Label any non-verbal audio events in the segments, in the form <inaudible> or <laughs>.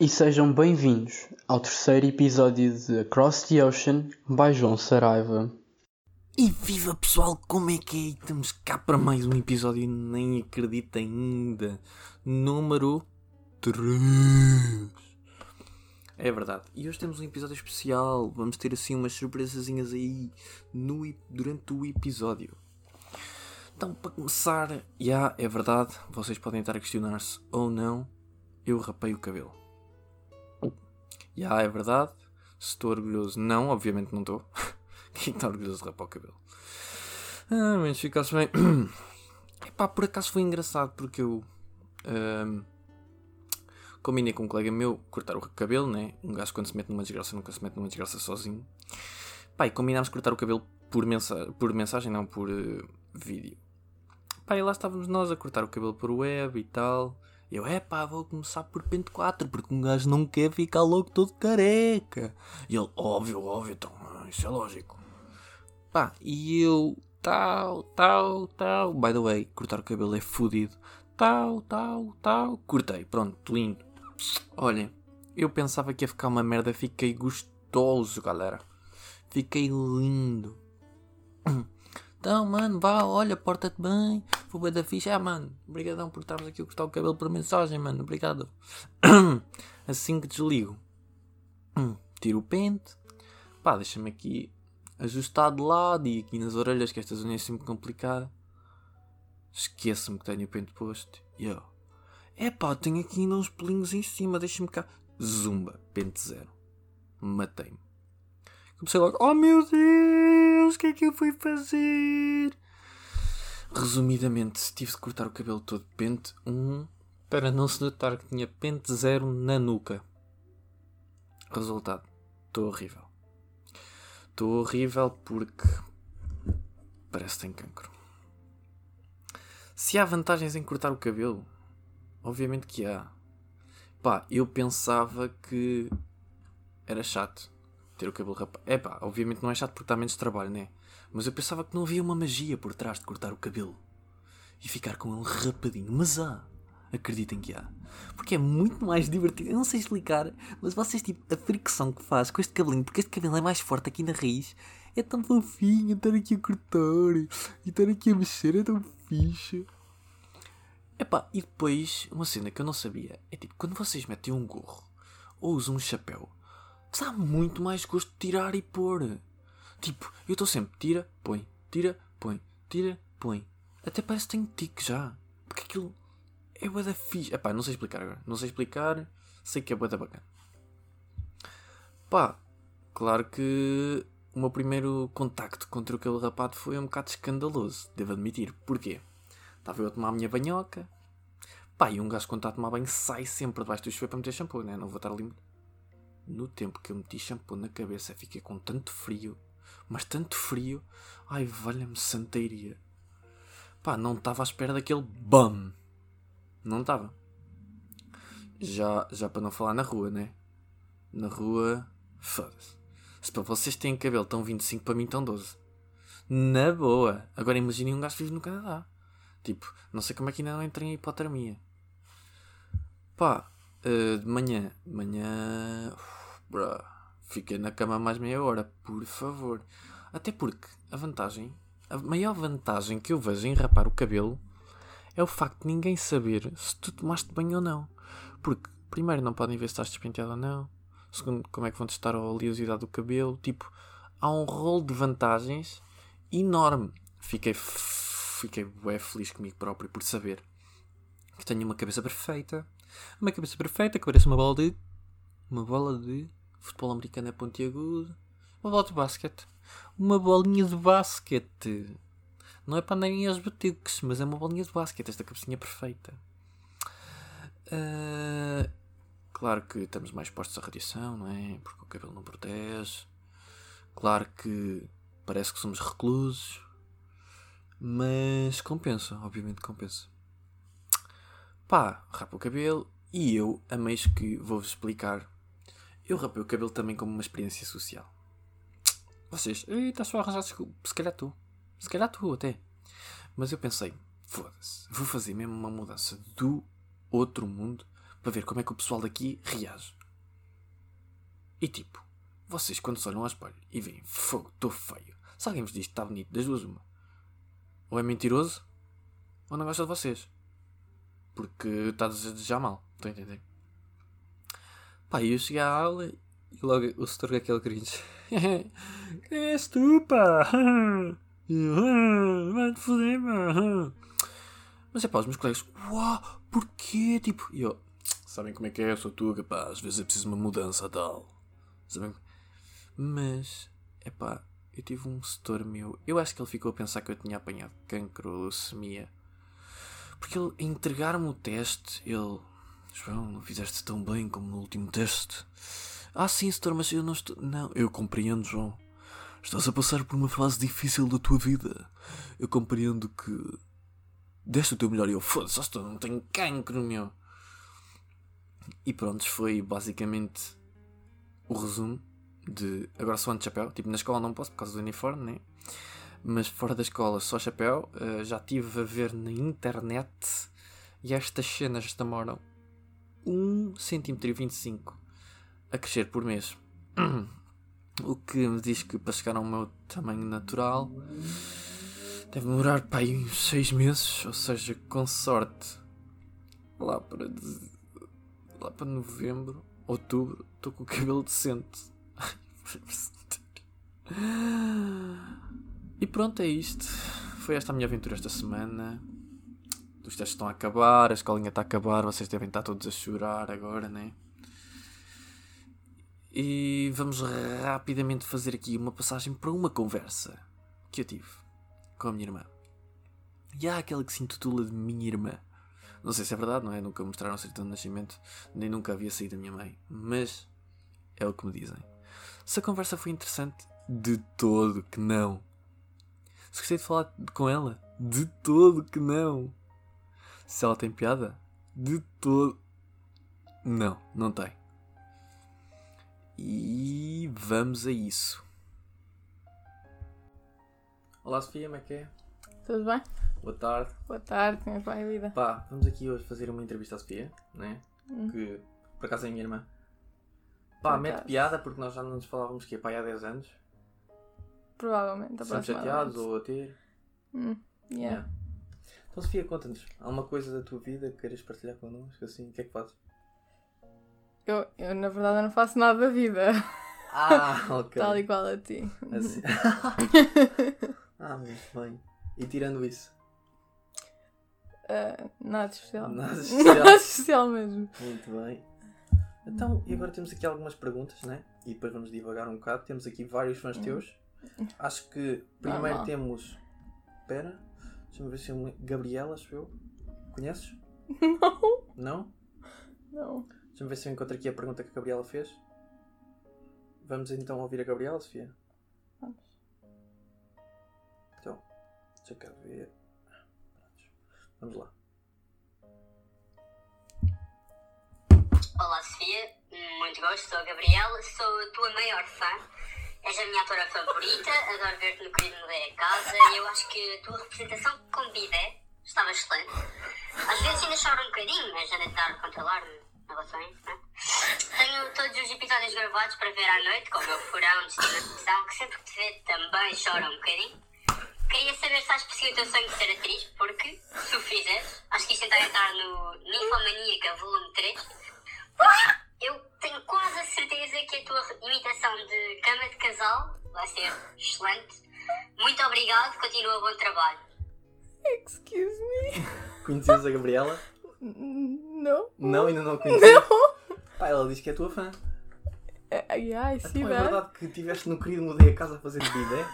E sejam bem-vindos ao terceiro episódio de Across the Ocean by João Saraiva. E viva pessoal, como é que é? Estamos cá para mais um episódio, nem acredito ainda. Número 3. É verdade. E hoje temos um episódio especial. Vamos ter assim umas surpresazinhas aí no, durante o episódio. Então, para começar, já yeah, é verdade, vocês podem estar a questionar-se ou não, eu rapei o cabelo. Yeah, é verdade, se estou orgulhoso, não, obviamente não estou. <laughs> Quem está orgulhoso de rapar o cabelo? Ah, mas ficasse bem. <clears throat> Epá, por acaso foi engraçado porque eu um, combinei com um colega meu cortar o cabelo, né? Um gajo quando se mete numa desgraça nunca se mete numa desgraça sozinho. Pá, e combinámos cortar o cabelo por, mensa por mensagem, não por uh, vídeo. Pá, e lá estávamos nós a cortar o cabelo por web e tal. Eu, é pá, vou começar por pente 4, porque um gajo não quer ficar logo todo careca. E ele, óbvio, óbvio, então, isso é lógico. Pá, e eu, tal, tal, tal. By the way, cortar o cabelo é fodido. Tal, tal, tal. Cortei, pronto, lindo. Olhem, eu pensava que ia ficar uma merda, fiquei gostoso, galera. Fiquei lindo. Então, mano, vá, olha, porta-te bem. Foi bem da ficha. Ah, mano, obrigadão por estarmos aqui a cortar o cabelo por mensagem, mano. Obrigado. <clears throat> Assim que desligo, tiro o pente. Pá, deixa-me aqui ajustar de lado e aqui nas orelhas, que estas unhas é sempre complicada. Esqueço-me que tenho o pente posto. E eu, é pá, tenho aqui ainda uns pelinhos em cima, deixa-me cá. Zumba, pente zero. Matei-me. Comecei logo, oh meu Deus, o que é que eu fui fazer? Resumidamente, tive de cortar o cabelo todo de pente 1 um, para não se notar que tinha pente zero na nuca. Resultado, estou horrível. Estou horrível porque parece que tem cancro. Se há vantagens em cortar o cabelo, obviamente que há. Pá, eu pensava que era chato ter o cabelo rapado. É pá, obviamente não é chato porque dá menos trabalho, né? Mas eu pensava que não havia uma magia por trás de cortar o cabelo e ficar com ele rapadinho. Mas há. Acreditem que há. Porque é muito mais divertido. Eu não sei explicar, mas vocês, tipo, a fricção que faz com este cabelinho, porque este cabelo é mais forte aqui na raiz, é tão fofinho estar aqui a cortar e estar aqui a mexer, é tão fixe. Epá, e depois, uma cena que eu não sabia é tipo, quando vocês metem um gorro ou usam um chapéu, dá muito mais gosto de tirar e pôr. Tipo, eu estou sempre, tira, põe, tira, põe, tira, põe. Até parece que tenho tique já. Porque aquilo é bué da fixe. Epá, não sei explicar agora. Não sei explicar. Sei que é bué da bacana. Pá, claro que o meu primeiro contacto contra o rapado foi um bocado escandaloso. Devo admitir. Porquê? Estava eu a tomar a minha banhoca. Pá, e um gajo quando está a tomar banho sai sempre debaixo do chuveiro para meter shampoo, né? Não vou estar ali. No tempo que eu meti shampoo na cabeça, fiquei com tanto frio. Mas tanto frio. Ai, valha-me santeiria. Pá, não estava à espera daquele BAM. Não estava. Já, já para não falar na rua, né? Na rua. Foda-se. Se para vocês têm cabelo tão 25, para mim tão 12. Na boa. Agora imaginem um gajo vive no Canadá. Tipo, não sei como é que ainda não entrei em hipotermia. Pá, uh, de manhã. De manhã. Uf, fiquei na cama mais meia hora, por favor. Até porque a vantagem. A maior vantagem que eu vejo em rapar o cabelo é o facto de ninguém saber se tu tomaste banho ou não. Porque, primeiro, não podem ver se estás despenteado ou não. Segundo, como é que vão testar a oleosidade do cabelo. Tipo, há um rol de vantagens enorme. Fiquei, fiquei bem feliz comigo próprio por saber que tenho uma cabeça perfeita. Uma cabeça perfeita que parece uma bola de. Uma bola de. Futebol americano é pontiagudo. Uma bola de basquete. Uma bolinha de basquete. Não é para andarem aos batiques, mas é uma bolinha de basquete, esta cabecinha perfeita. Uh, claro que estamos mais expostos à radiação, não é? Porque o cabelo não protege. Claro que parece que somos reclusos. Mas compensa, obviamente compensa. Pá, rapa o cabelo e eu, a mês que vou-vos explicar, eu rapei o cabelo também como uma experiência social. Vocês, está só a arranjar desculpa. Se calhar tu. Se calhar tu até. Mas eu pensei, foda-se, vou fazer mesmo uma mudança do outro mundo para ver como é que o pessoal daqui reage. E tipo, vocês quando se olham ao espelho e veem fogo, estou feio. Se alguém vos diz que está bonito, das duas uma. Ou é mentiroso, ou não gosta de vocês. Porque está a desejar mal. Estão a entender? Pá, eu cheguei à aula e logo o setor aquele cringe. <laughs> Quem és tu, pá? <laughs> Vai-te foder, pá. <laughs> Mas é pá, os meus colegas, uau, porquê? Tipo, e eu, sabem como é que é? Eu sou tu, capaz, às vezes é preciso uma mudança tal. Sabem? Mas, é pá, eu tive um setor meu, eu acho que ele ficou a pensar que eu tinha apanhado cancro ou leucemia. Porque ele, entregar-me o teste, ele, João, não fizeste tão bem como no último teste. Ah, sim, setor, mas eu não estou. Não, eu compreendo, João. Estás a passar por uma fase difícil da tua vida. Eu compreendo que. Deste o teu melhor e eu, foda-se, estou, não tenho cancro, meu. E pronto, foi basicamente o resumo de. Agora só ando de chapéu. Tipo, na escola não posso por causa do uniforme, né? Mas fora da escola só chapéu. Uh, já estive a ver na internet e estas cenas demoram 1 cm 25 a crescer por mês. <clears throat> O que me diz que para chegar ao meu tamanho natural deve demorar para aí uns 6 meses, ou seja, com sorte, lá para, lá para novembro, outubro, estou com o cabelo decente. <laughs> e pronto, é isto. Foi esta a minha aventura esta semana. Os testes estão a acabar, a escolinha está a acabar, vocês devem estar todos a chorar agora, né? E vamos rapidamente fazer aqui uma passagem para uma conversa que eu tive com a minha irmã. E há aquela que se intitula de Minha Irmã. Não sei se é verdade, não é? Nunca mostraram a certidão de nascimento, nem nunca havia saído da minha mãe. Mas é o que me dizem. Se a conversa foi interessante, de todo que não. Se gostei de falar com ela, de todo que não. Se ela tem piada? De todo. Não, não tem. E vamos a isso. Olá Sofia, como é que é? Tudo bem? Boa tarde. Boa tarde, como é que vai a vida? Pá, vamos aqui hoje fazer uma entrevista à Sofia, né? Hum. Que por acaso é a minha irmã. Pá, Por mete acaso. piada porque nós já não nos falávamos que é pá, há 10 anos. Provavelmente, Estamos chateados ou a ter. Hum, yeah. Yeah. Então Sofia, conta-nos. Alguma coisa da tua vida que queiras partilhar connosco? Assim, o que é que fazes? Eu, eu, na verdade, não faço nada da vida. Ah, <laughs> ok. Tal qual a ti. Assim. <laughs> ah, muito bem. E tirando isso? Ah, nada especial. Nada <laughs> especial. Nada especial mesmo. Muito bem. Então, e agora temos aqui algumas perguntas, né? E depois vamos divagar um bocado. Temos aqui vários fãs teus. Acho que primeiro Normal. temos. Espera, deixa-me ver se é uma. Gabriela, acho eu. Conheces? <laughs> Não, Não? não. Deixa-me ver se eu encontro aqui a pergunta que a Gabriela fez. Vamos então ouvir a Gabriela, Sofia? Vamos. Então, deixa cá ver. Vamos lá. Olá Sofia, muito gosto, sou a Gabriela, sou a tua maior fã. És a minha atora favorita, adoro ver-te no querido Mudei a Casa e eu acho que a tua representação como bidé estava excelente. Às vezes ainda choro um bocadinho, mas anda a tentar controlar-me em relações, não é? Tenho todos os episódios gravados para ver à noite, com o meu furão de estimação, que sempre que te vê também chora um bocadinho. Queria saber se estás perseguir o teu sonho de ser atriz, porque, se o fizeres, acho que isto tentar entrar no Ninfomaníaca Volume 3. Eu tenho quase a certeza que a tua imitação de cama de casal vai ser excelente. Muito obrigado, continua bom trabalho. Excuse me. Conheces a Gabriela? Não. Não, ainda não a <laughs> conheces. Não. Pá, ela diz que é tua fã. Uh, yeah, I see Então é verdade que estiveste no querido Mudei a Casa a fazer bidé?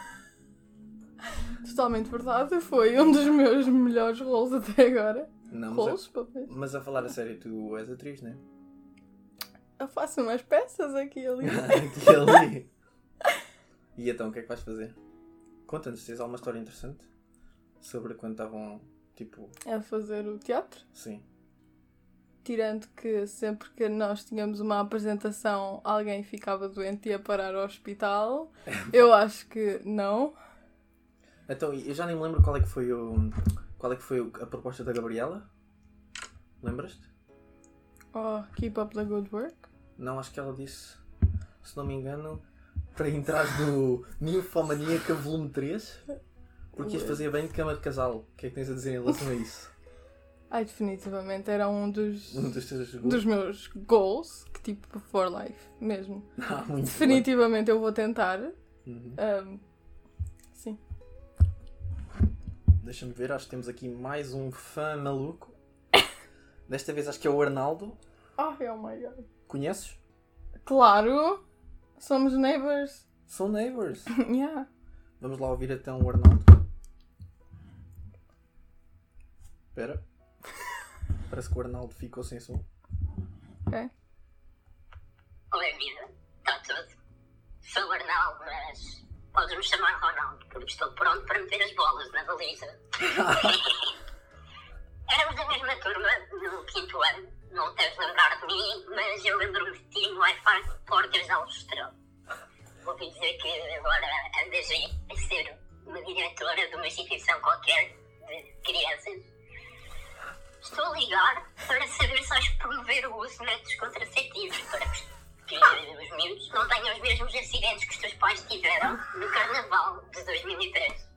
Totalmente verdade. Foi um dos meus melhores roles até agora. Não, Roles, mas, papéis. a, mas a falar a sério, tu és atriz, não é? Eu faço umas peças aqui e ali. <laughs> Aqui e ali. <laughs> E então, o que é que vais fazer? Conta-nos, tens alguma história interessante? Sobre quando estavam, tipo, a fazer o teatro. sim. Tirando que sempre que nós tínhamos uma apresentação, alguém ficava doente e ia parar ao hospital. <laughs> Eu acho que não. Então, eu já nem me lembro qual é que foi o... Qual é que foi a proposta da Gabriela? Lembras-te? Oh, keep up the good work. Não, acho que ela disse, se não me engano, para entrar no Ninfomaníaca Volume 3, porque ias fazer bem de cama de casal. O que é que tens a dizer em relação a isso? <laughs> Ai, definitivamente era um dos, Um dos teus dos meus goals, que tipo for life mesmo. <laughs> Ah, Definitivamente eu vou tentar. bem. Uhum. Um, sim. Deixa-me ver, acho que temos aqui mais um fã maluco. Desta vez acho que é o Arnaldo. Ai, oh my god. Conheces? Claro! Somos neighbors. São neighbors. <laughs> yeah. Vamos lá ouvir então o Arnaldo. Espera. <laughs> Parece que o Arnaldo ficou sem som. Ok. Oi, vida. Está tudo. Sou o Arnaldo, mas podes-me chamar Ronaldo, porque estou pronto para meter as bolas na baliza. <laughs> Éramos da mesma turma no quinto ano. Não deves lembrar de mim, mas eu lembro-me de ti no Wi-Fi Portas de Aljustrel. Ouvi dizer que agora andas a ser uma diretora de uma instituição qualquer de crianças. Estou a ligar para saber se vais promover o uso de métodos contraceptivos para que os miúdos não tenham os mesmos acidentes que os teus pais tiveram no Carnaval de 2003.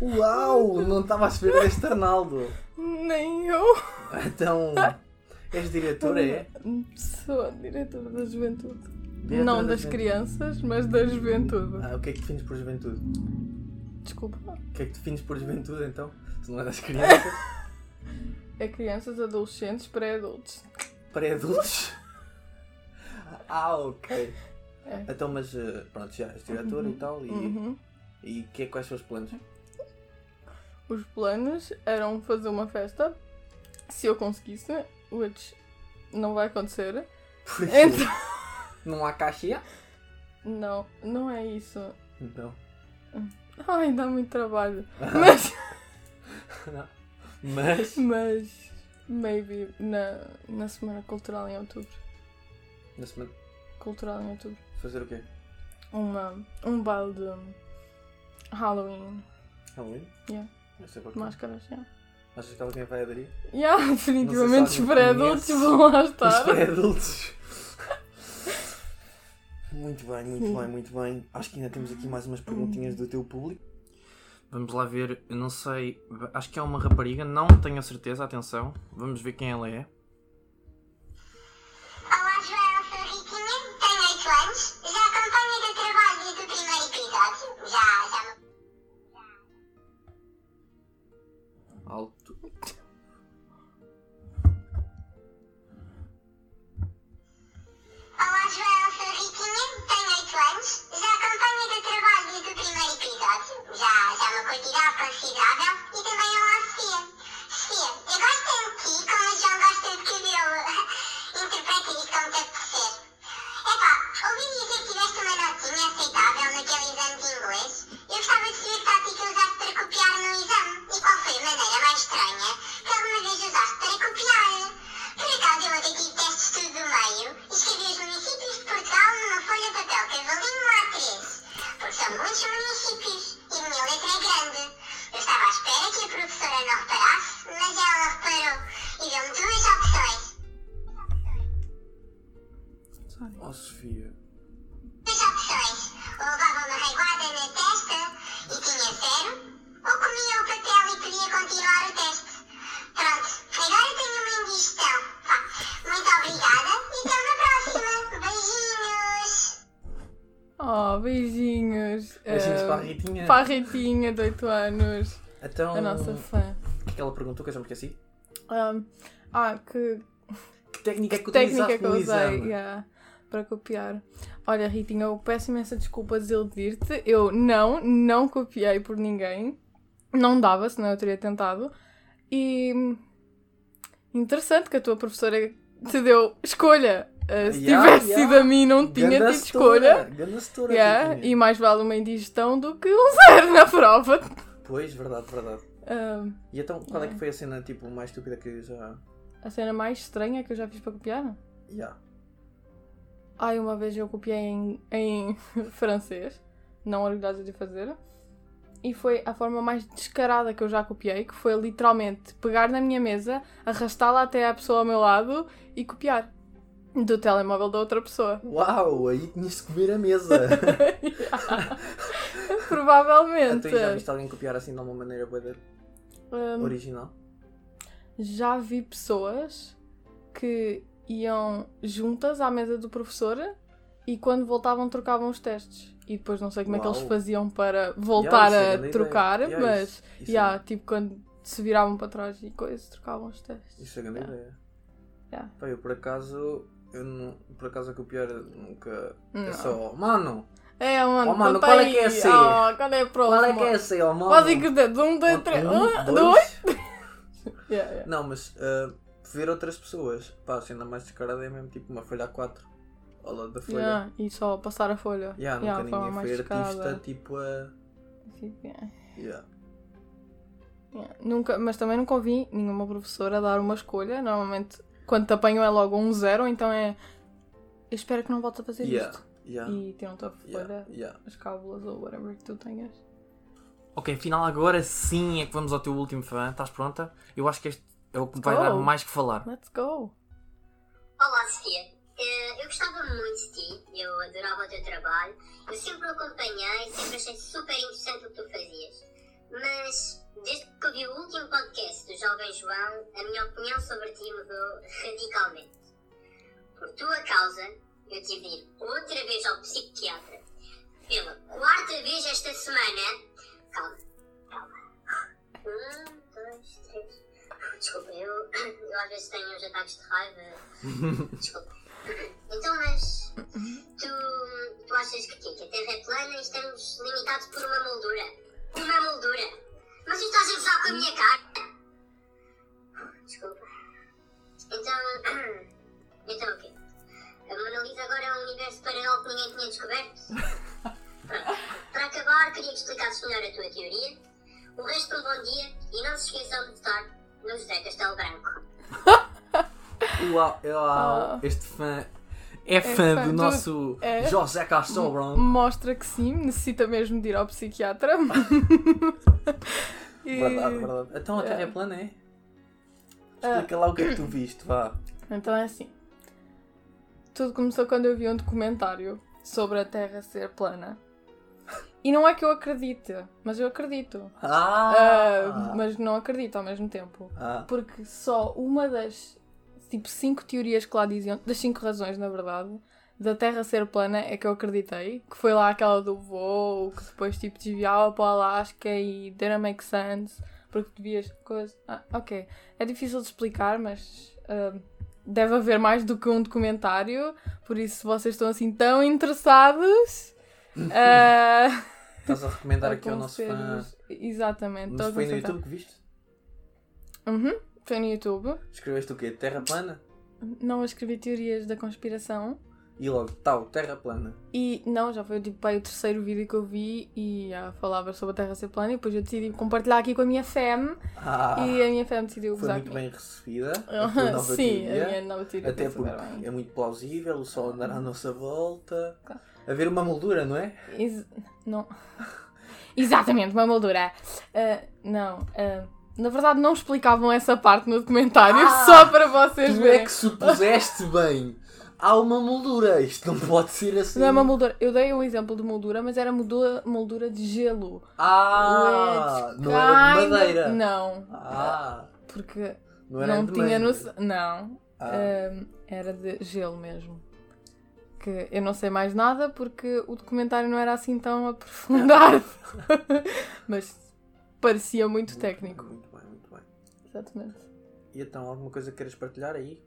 Uau! Não estava a esperar este Arnaldo. Nem eu. Então, és diretora, é? Sou diretora da juventude. Diretora não da das juventude. crianças, mas da juventude. Ah, o que é que defines por juventude? Desculpa. O que é que defines por juventude então? Se não é das crianças? <laughs> É crianças, adolescentes, pré-adultos. Pré-adultos? Ah, ok. É. Então, mas eh, pronto, já és diretora e tal. E, Uhum. e que, quais são os planos? Os planos eram fazer uma festa, se eu conseguisse, which não vai acontecer. Então, não há caixa? não, não é isso. Então. Ai, dá muito trabalho. <laughs> Mas, Mas. mas maybe na, na Semana Cultural em outubro. Na semana. Cultural em outubro. Fazer o quê? Uma, um baile de Halloween. Halloween? Yeah. Máscaras, yeah. Achas que alguém vai aderir? Yeah, definitivamente se os pré-adultos vão lá Os estar. pré-adultos. <laughs> Muito bem, muito bem, muito bem. Acho que ainda temos aqui mais umas perguntinhas do teu público. Vamos lá ver, eu não sei, acho que é uma rapariga, não tenho a certeza, atenção. Vamos ver quem ela é. Ou comia o papel e podia continuar o teste. Pronto, agora tenho uma indigestão. Vá, muito obrigada e até uma próxima. Beijinhos! Oh, beijinhos. Beijinhos Eh, para a Ritinha. Para a Ritinha, de 8 anos. Então, A nossa fã. o que é que ela perguntou que eu já me esqueci? Um, ah, que Que técnica é que técnica utilizaste que eu usei yeah, para copiar. Olha, Ritinha, eu peço imensa desculpa de desiludir-te. Eu não, não copiei por ninguém. Não dava, senão eu teria tentado. E interessante que a tua professora te deu escolha. Uh, se Yeah, tivesse yeah. sido a mim, não tinha Ganda tido escolha. ganda Yeah, e mais vale uma indigestão do que um <laughs> zero na prova. Pois, verdade, verdade. Um, E então, qual é que foi a cena tipo, mais estúpida que já. a cena mais estranha que eu já fiz para copiar. Yeah. Ai, uma vez eu copiei em, em <laughs> francês, não orgulhosa de fazer. E foi a forma mais descarada que eu já copiei, que foi literalmente pegar na minha mesa, arrastá-la até à pessoa ao meu lado e copiar do telemóvel da outra pessoa. Uau, aí tinhas de comer a mesa. <laughs> <laughs> Provavelmente. então, já viste alguém copiar assim de uma maneira bué da Hum, original? já vi pessoas que iam juntas à mesa do professor e quando voltavam trocavam os testes. E depois não sei como é que eles Uau. faziam para voltar é a grande trocar, ideia. Yeah, mas isso- isso yeah, é- tipo quando se viravam para trás e coisas, trocavam os testes. Isso é grande Yeah. ideia. Yeah. Pá, eu por acaso, eu não, por acaso a copiar nunca. Não. É só, mano, É, mano, Oh, mano, qual é aí. que é esse? Oh, qual é a próxima? qual é que é esse, ó, mano? Fazem que dedos. Um, dois, três. Um, Um, dois. <laughs> Yeah, yeah. Não, mas ah, ver outras pessoas, pá, sendo mais descarada é mesmo tipo uma folha A4 ao lado da folha. Yeah, E só passar a folha. Yeah, Yeah, nunca ninguém mais foi artista tipo a. Yeah. Yeah. Yeah, Nunca, mas também nunca ouvi nenhuma professora dar uma escolha. Normalmente, quando te apanham é logo um zero, então é. Eu espero que não voltes a fazer Yeah. isto. Yeah. E tiram-te a folha, Yeah. Yeah. as cábulas ou whatever que tu tenhas. Ok, afinal agora sim é que vamos ao teu último fã. Estás pronta? Eu acho que este é o que vai go. dar mais que falar. Let's go! Olá, Sofia. Eh, Eu gostava muito de ti, eu adorava o teu trabalho, eu sempre o acompanhei, sempre achei super interessante o que tu fazias. Mas, desde que ouvi o último podcast do Jovem João, a minha opinião sobre ti mudou radicalmente. Por tua causa, eu tive de ir outra vez ao psiquiatra. Pela quarta vez esta semana. Calma, calma. Um, dois, três. Desculpa, eu, eu às vezes tenho uns ataques de raiva. <laughs> Desculpa. Então, mas tu, tu achas que, quê? que a Terra é plana e estamos limitados por uma moldura? Uma moldura? Mas tu estás a gozar com a minha cara? Desculpa. Então, <clears throat> então o quê? A Mona Lisa agora é um universo paralelo que ninguém tinha descoberto? <laughs> Pronto. Para acabar, queria que explicasses melhor a tua teoria. O resto, um bom dia e não se esqueçam de votar no José Castelo Branco. <laughs> Uau, uau. Ah. Este fã é fã fã do do- nosso é. José Castelo Branco. Mostra que sim, necessita mesmo de ir ao psiquiatra. <laughs> E- Verdade, verdade. Então a Terra é plana, é? Explica lá o que é que tu viste, vá. Então é assim. Tudo começou quando eu vi um documentário sobre a Terra ser plana. E não é que eu acredite, mas eu acredito. Ah! Ah, mas não acredito ao mesmo tempo. Ah. Porque só uma das tipo cinco teorias que lá diziam, das cinco razões, na verdade, da Terra ser plana é que eu acreditei. Que foi lá aquela do voo, que depois tipo desviava para o Alasca e didn't make sense. Porque tu vias coisa. Ah, ok. É difícil de explicar, mas ah, deve haver mais do que um documentário. Por isso, se vocês estão assim tão interessados. <laughs> ah, Estás a recomendar <laughs> aqui ao nosso fã. Exatamente. Mas foi no. YouTube que viste? Uhum, foi no YouTube. Escreveste o quê? Terra plana? Não escrevi teorias da conspiração. E logo, tal, Terra plana. E não, já foi tipo pá, o terceiro vídeo que eu vi e já falava sobre a Terra ser plana. E depois eu decidi compartilhar aqui com a minha fam. Ah, E a minha fam decidiu foi gozar muito comigo. bem recebida. A <laughs> tua nova Sim, teoria. a minha nova teoria Até foi porque bem. é muito plausível, o Sol andar à nossa volta. Claro. Haver uma moldura, não é? Ex- não. <laughs> Exatamente, uma moldura. Ah, não, ah, na verdade não explicavam essa parte no documentário, Ah, <laughs> só para vocês Tu é verem. que supuseste bem. Há uma moldura. Isto não pode ser assim. Não é uma moldura. Eu dei um exemplo de moldura, mas era moldura, moldura de gelo. Ah, Which não era de madeira. Não. Ah, Porque não não, tinha noção. Não. Ah. Ahm, era de gelo mesmo. Que eu não sei mais nada porque o documentário não era assim tão aprofundado. <laughs> Mas parecia muito técnico. Exatamente. E então, alguma coisa que queiras partilhar aí?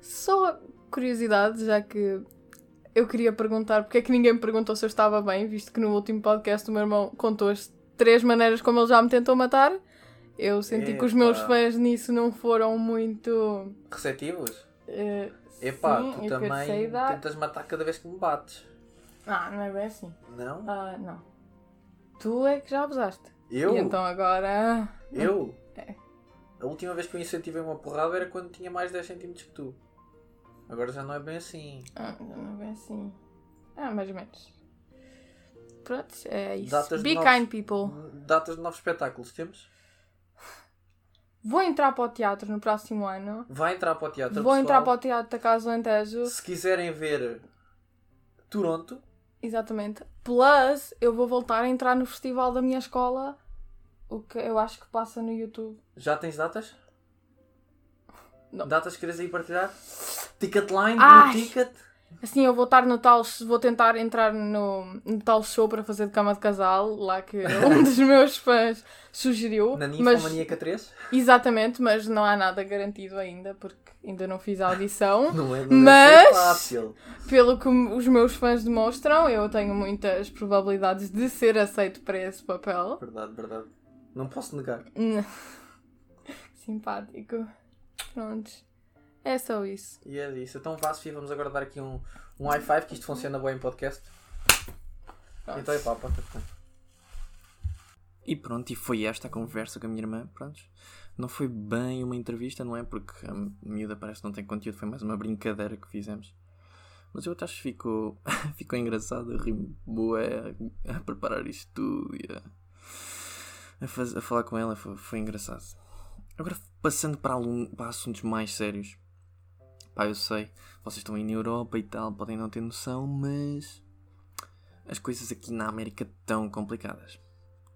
Só curiosidade, já que eu queria perguntar porque é que ninguém me perguntou se eu estava bem, visto que no último podcast o meu irmão contou as três maneiras como ele já me tentou matar. Eu senti que os meus fãs nisso não foram muito. Receptivos? eh, Epá, sim, tu também tentas matar cada vez que me bates. Ah, não é bem assim. Não? Ah, não. Tu é que já abusaste. Eu? E então agora. Eu? É. A última vez que eu incentivei uma porrada era quando tinha mais 10 cm que tu. Agora já não é bem assim. Ah, já não é bem assim. Ah, mais ou menos. pronto, é isso. Datas Be novos- kind, people. Datas de novos espetáculos temos? Vou entrar para o teatro no próximo ano. Vai entrar para o teatro. Vou entrar para pessoal. o teatro da Casa do Alentejo. Se quiserem ver Toronto, Exatamente. Plus, eu vou voltar a entrar no festival da minha escola. O que eu acho que passa no YouTube. já tens datas? Não. Datas que queres aí partilhar? Ticketline, Ai. no ticket? Assim, eu vou estar no tal. Vou tentar entrar no, no tal show para fazer de cama de casal, lá que <laughs> um dos meus fãs sugeriu. Na mas, Ninfomaníaca 3? exatamente, mas não há nada garantido ainda, porque ainda não fiz a audição. <laughs> Não é, não Mas- fácil. Pelo que os meus fãs demonstram, eu tenho muitas probabilidades de ser aceito para esse papel. Verdade, verdade. Não posso negar. <laughs> Simpático. Prontos. É só isso. E é disso. Então vá, Sofia, vamos agora dar aqui um, um high five, que isto funciona bem em podcast. Pronto. Então é pá, pá, pá. E pronto, e foi esta a conversa com a minha irmã, pronto. Não foi bem uma entrevista, não é? Porque a miúda parece que não tem conteúdo, foi mais uma brincadeira que fizemos. Mas eu até acho que ficou, <laughs> ficou engraçado, eu ri boa a preparar isto tudo e a, faz- a falar com ela, foi, foi engraçado. Agora, passando para, para assuntos mais sérios. Pá, eu sei, vocês estão aí na Europa e tal, podem não ter noção, mas as coisas aqui na América estão complicadas.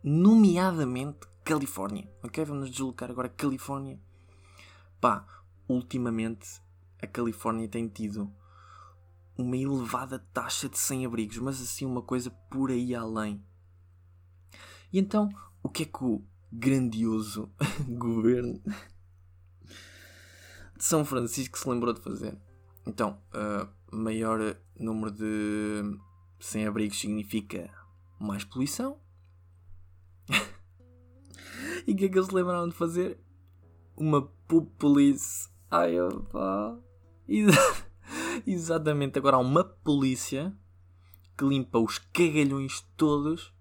Nomeadamente Califórnia. Ok? Vamos nos deslocar agora a Califórnia. Pá, ultimamente a Califórnia tem tido uma elevada taxa de sem-abrigos, mas assim uma coisa por aí além. E então, o que é que o grandioso <laughs> governo de São Francisco se lembrou de fazer? Então, uh, maior número de sem-abrigos significa mais poluição. <laughs> e o que é que eles lembraram de fazer? Uma poop police. Ai, opá. Exa- <laughs> Exatamente, agora há uma polícia que limpa os cagalhões todos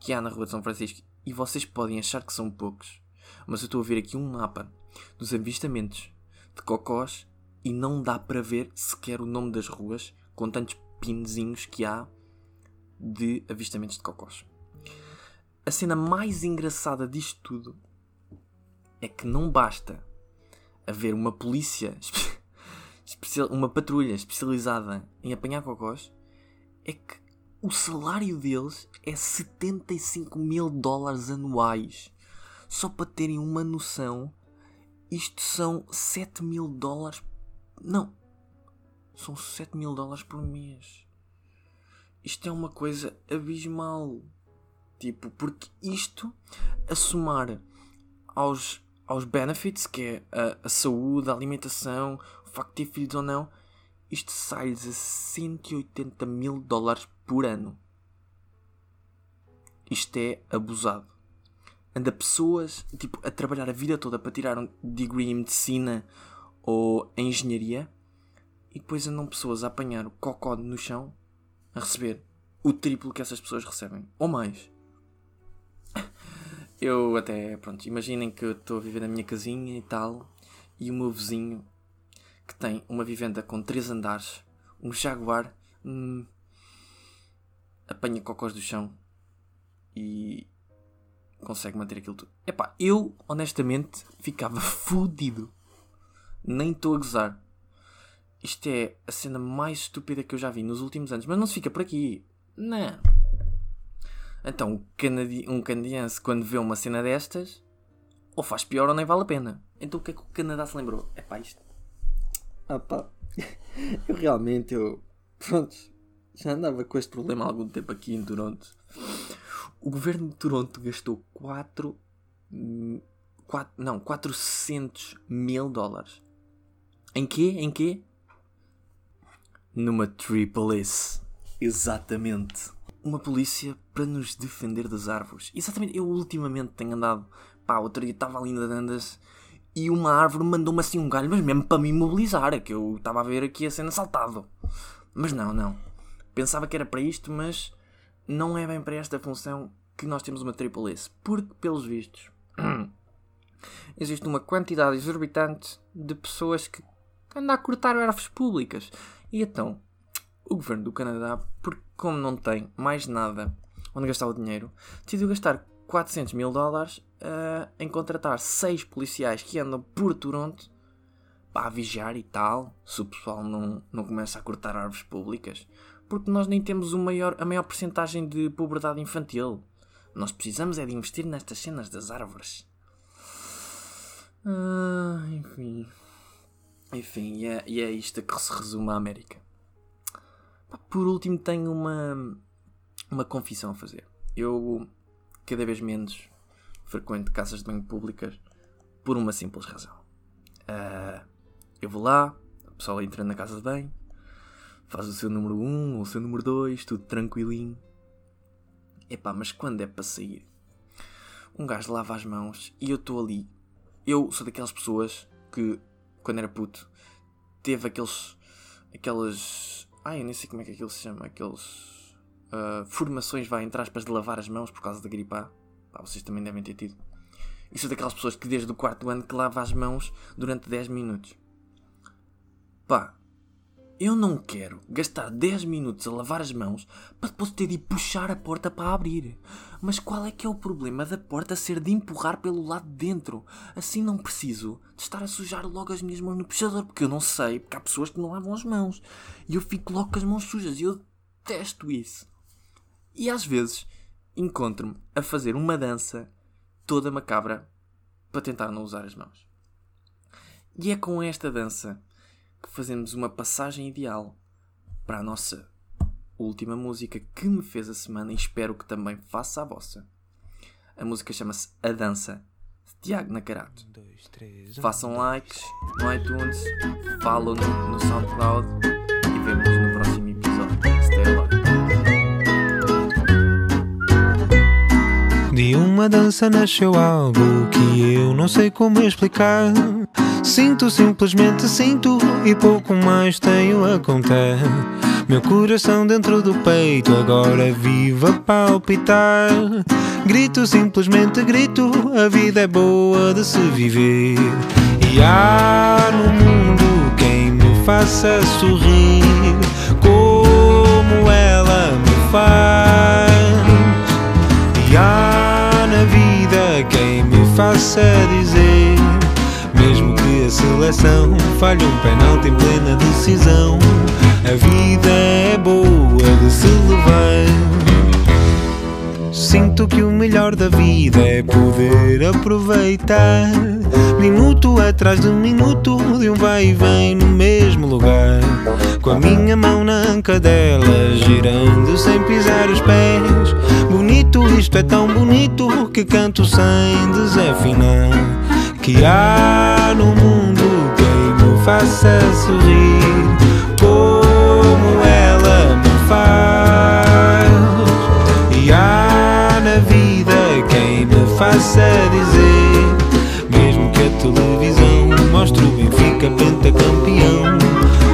que há na Rua de São Francisco. E vocês podem achar que são poucos, mas eu estou a ver aqui um mapa dos avistamentos de cocós e não dá para ver sequer o nome das ruas com tantos pinzinhos que há de avistamentos de cocós. A cena mais engraçada disto tudo é que não basta haver uma polícia, <laughs> uma patrulha especializada em apanhar cocós, é que o salário deles é 75 mil dólares anuais. Só para terem uma noção, isto são 7 mil dólares. Não, são 7 mil dólares por mês. Isto é uma coisa abismal. Tipo, porque isto, a somar aos, aos benefits, que é a, a saúde, a alimentação, o facto de ter filhos ou não, isto sai-lhes a 180 mil dólares por ano. Isto é abusado. Anda pessoas tipo, a trabalhar a vida toda para tirar um degree em medicina ou em engenharia e depois andam pessoas a apanhar o cocó no chão a receber o triplo que essas pessoas recebem. Ou mais. Eu até, pronto, imaginem que eu estou a viver na minha casinha e tal, e o meu vizinho, que tem uma vivenda com três andares, um jaguar, apanha cocós do chão e consegue manter aquilo tudo. Epá, eu, honestamente, ficava fodido. Nem estou a gozar. Isto é a cena mais estúpida que eu já vi nos últimos anos. Mas não se fica por aqui. Não. Então, o canadi- um canadiense, quando vê uma cena destas, ou faz pior ou nem vale a pena. Então, o que é que o Canadá se lembrou? É pá, isto. Ah pá. <laughs> Eu realmente, eu. Pronto. Já andava com este problema há algum tempo aqui em Toronto. O governo de Toronto gastou 4. 4 não, 400 mil dólares. Em quê? Em quê? Numa Triple S. Exatamente. Uma polícia para nos defender das árvores. Exatamente. Eu ultimamente tenho andado. Pá, outro dia estava ali nas andas e uma árvore mandou-me assim um galho, mas mesmo para me imobilizar. É que eu estava a ver aqui a cena saltado. Mas não, não. Pensava que era para isto, mas não é bem para esta função que nós temos uma Triple S. Porque, pelos vistos, <clears throat> existe uma quantidade exorbitante de pessoas que andam a cortar árvores públicas. E então, o governo do Canadá, porque como não tem mais nada onde gastar o dinheiro, decidiu gastar 400 mil dólares uh, em contratar 6 policiais que andam por Toronto para vigiar e tal, se o pessoal não, não começa a cortar árvores públicas. Porque nós nem temos o maior, a maior porcentagem de pobreza infantil. Nós precisamos é de investir nestas cenas das árvores. Ah, enfim. Enfim, e é, e é isto que se resume a América. Por último, tenho uma, uma confissão a fazer. Eu, cada vez menos, frequento casas de banho públicas por uma simples razão. Uh, eu vou lá, o pessoal entra na casa de banho, faz o seu número 1 um, ou o seu número 2, tudo tranquilinho. Epá, mas quando é para sair? Um gajo lava as mãos e eu estou ali. Eu sou daquelas pessoas que, quando era puto, teve aqueles. aquelas. Ai, eu nem sei como é que aquilo se chama. Aqueles. Uh, formações, vai, entre aspas, de lavar as mãos por causa da gripa. Pá, vocês também devem ter tido. E sou daquelas pessoas que desde o quarto ano que lava as mãos durante 10 minutos. Pá, eu não quero gastar 10 minutos a lavar as mãos para depois ter de puxar a porta para abrir. Mas qual é que é o problema da porta ser de empurrar pelo lado de dentro? Assim não preciso de estar a sujar logo as minhas mãos no puxador, porque eu não sei, porque há pessoas que não lavam as mãos. E eu fico logo com as mãos sujas e eu detesto isso. E às vezes encontro-me a fazer uma dança toda macabra para tentar não usar as mãos. E é com esta dança que fazemos uma passagem ideal para a nossa última música que me fez a semana e espero que também faça a vossa. A música chama-se A Dança, de Tiago Nacarato. Façam likes no iTunes, follow no, no SoundCloud e vemos no dança nasceu algo que eu não sei como explicar. Sinto, simplesmente sinto e pouco mais tenho a contar. Meu coração dentro do peito agora vive a palpitar. Grito, simplesmente grito, a vida é boa de se viver. E há no mundo quem me faça sorrir como ela me faz. Faça dizer. Mesmo que a seleção falhe um penalti em plena decisão, a vida é boa de se levar. Sinto que o melhor da vida é poder aproveitar. Minuto atrás de minuto de um vai e vem no mesmo lugar. Com a minha mão na anca dela girando sem pisar os pés. Bonito, isto é tão bonito que canto sem desafinar que há no mundo quem me faça sorrir como ela me faz. E há na vida quem me faça dizer, mesmo que a televisão mostre o Benfica pentacampeão,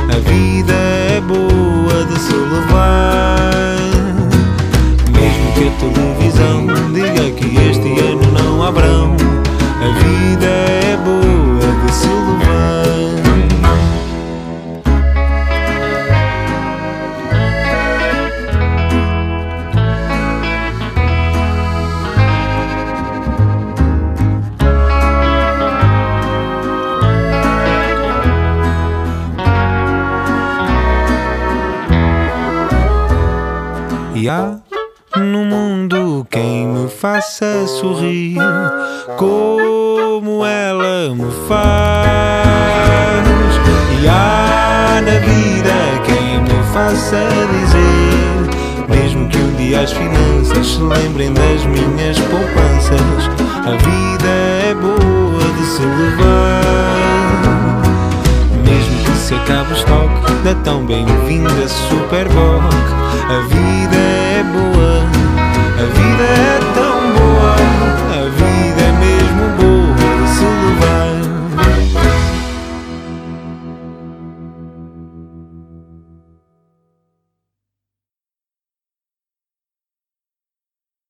a vida é boa de se levar. Mesmo que a televisão diga Há no mundo quem me faça sorrir como ela me faz. E há na vida quem me faça dizer, mesmo que um dia as finanças se lembrem das minhas poupanças, a vida é boa de se levar. Acabe o estoque da tão bem-vinda Superboc, a vida é boa, a vida é tão boa, a vida é mesmo boa de se levar.